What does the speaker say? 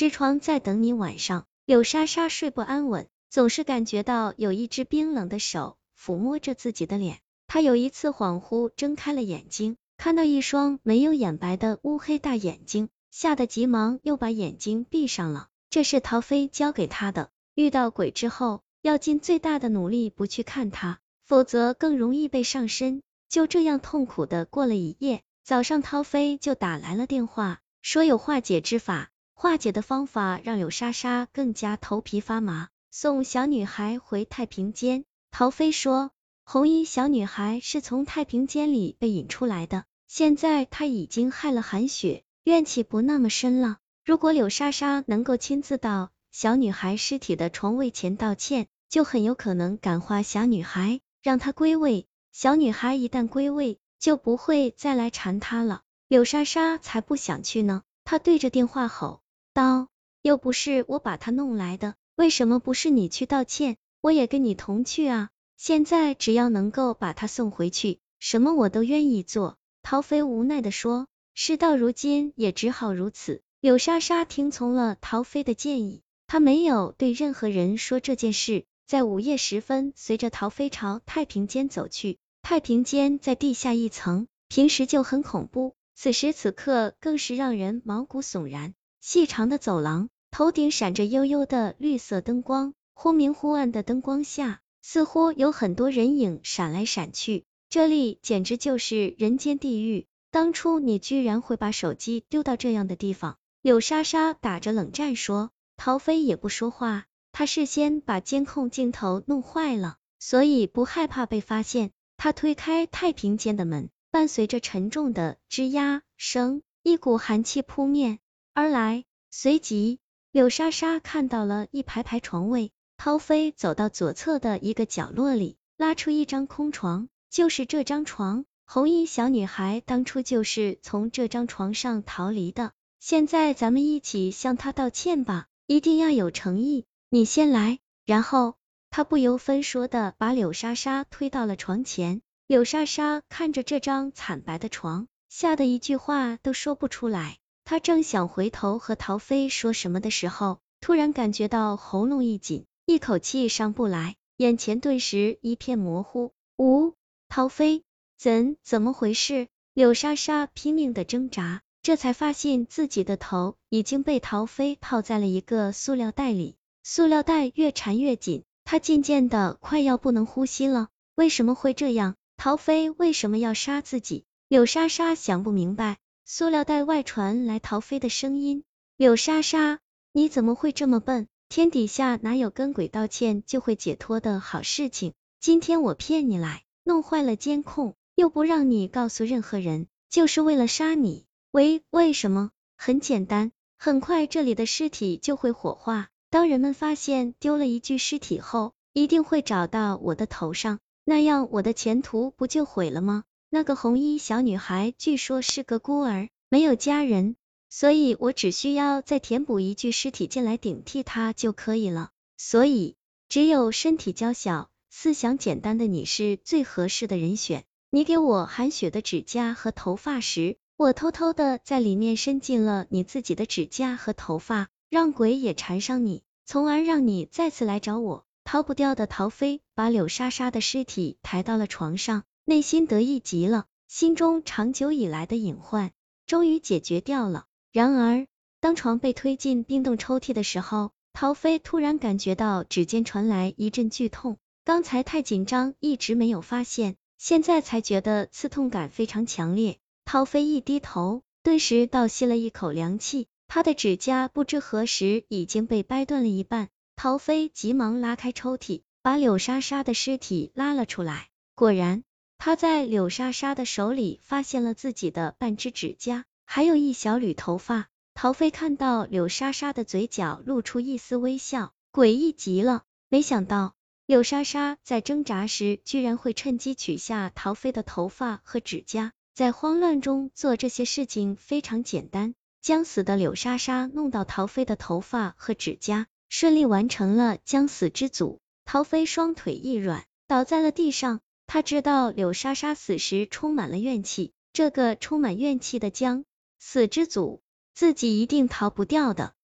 支床在等你晚上。柳莎莎睡不安稳，总是感觉到有一只冰冷的手抚摸着自己的脸。她有一次恍惚睁开了眼睛，看到一双没有眼白的乌黑大眼睛，吓得急忙又把眼睛闭上了。这是陶飞教给她的，遇到鬼之后要尽最大的努力不去看它，否则更容易被上身。就这样痛苦的过了一夜，早上陶飞就打来了电话，说有化解之法。化解的方法让柳莎莎更加头皮发麻。送小女孩回太平间，陶飞说，红衣小女孩是从太平间里被引出来的，现在她已经害了韩雪，怨气不那么深了。如果柳莎莎能够亲自到小女孩尸体的床位前道歉，就很有可能感化小女孩，让她归位。小女孩一旦归位，就不会再来缠她了。柳莎莎才不想去呢，她对着电话吼。刀又不是我把他弄来的，为什么不是你去道歉？我也跟你同去啊！现在只要能够把他送回去，什么我都愿意做。陶飞无奈的说，事到如今也只好如此。柳莎莎听从了陶飞的建议，她没有对任何人说这件事。在午夜时分，随着陶飞朝太平间走去。太平间在地下一层，平时就很恐怖，此时此刻更是让人毛骨悚然。细长的走廊，头顶闪着幽幽的绿色灯光，忽明忽暗的灯光下，似乎有很多人影闪来闪去。这里简直就是人间地狱。当初你居然会把手机丢到这样的地方？柳莎莎打着冷战说。陶飞也不说话，他事先把监控镜头弄坏了，所以不害怕被发现。他推开太平间的门，伴随着沉重的吱呀声，一股寒气扑面。而来，随即柳莎莎看到了一排排床位，涛飞走到左侧的一个角落里，拉出一张空床，就是这张床，红衣小女孩当初就是从这张床上逃离的，现在咱们一起向她道歉吧，一定要有诚意，你先来，然后他不由分说的把柳莎莎推到了床前，柳莎莎看着这张惨白的床，吓得一句话都说不出来。他正想回头和陶飞说什么的时候，突然感觉到喉咙一紧，一口气上不来，眼前顿时一片模糊。呜，陶飞，怎怎么回事？柳莎莎拼命的挣扎，这才发现自己的头已经被陶飞套在了一个塑料袋里，塑料袋越缠越紧，她渐渐的快要不能呼吸了。为什么会这样？陶飞为什么要杀自己？柳莎莎想不明白。塑料袋外传来陶飞的声音：“柳莎莎，你怎么会这么笨？天底下哪有跟鬼道歉就会解脱的好事情？今天我骗你来，弄坏了监控，又不让你告诉任何人，就是为了杀你。喂为什么？很简单，很快这里的尸体就会火化。当人们发现丢了一具尸体后，一定会找到我的头上，那样我的前途不就毁了吗？”那个红衣小女孩据说是个孤儿，没有家人，所以我只需要再填补一具尸体进来顶替她就可以了。所以，只有身体娇小、思想简单的你是最合适的人选。你给我韩雪的指甲和头发时，我偷偷的在里面伸进了你自己的指甲和头发，让鬼也缠上你，从而让你再次来找我。逃不掉的陶飞把柳莎莎的尸体抬到了床上。内心得意极了，心中长久以来的隐患终于解决掉了。然而，当床被推进冰冻抽屉的时候，陶飞突然感觉到指尖传来一阵剧痛。刚才太紧张，一直没有发现，现在才觉得刺痛感非常强烈。陶飞一低头，顿时倒吸了一口凉气。他的指甲不知何时已经被掰断了一半。陶飞急忙拉开抽屉，把柳莎莎的尸体拉了出来。果然。他在柳莎莎的手里发现了自己的半只指甲，还有一小缕头发。陶飞看到柳莎莎的嘴角露出一丝微笑，诡异极了。没想到柳莎莎在挣扎时，居然会趁机取下陶飞的头发和指甲。在慌乱中做这些事情非常简单，将死的柳莎莎弄到陶飞的头发和指甲，顺利完成了将死之组。陶飞双腿一软，倒在了地上。他知道柳莎莎死时充满了怨气，这个充满怨气的将死之组，自己一定逃不掉的。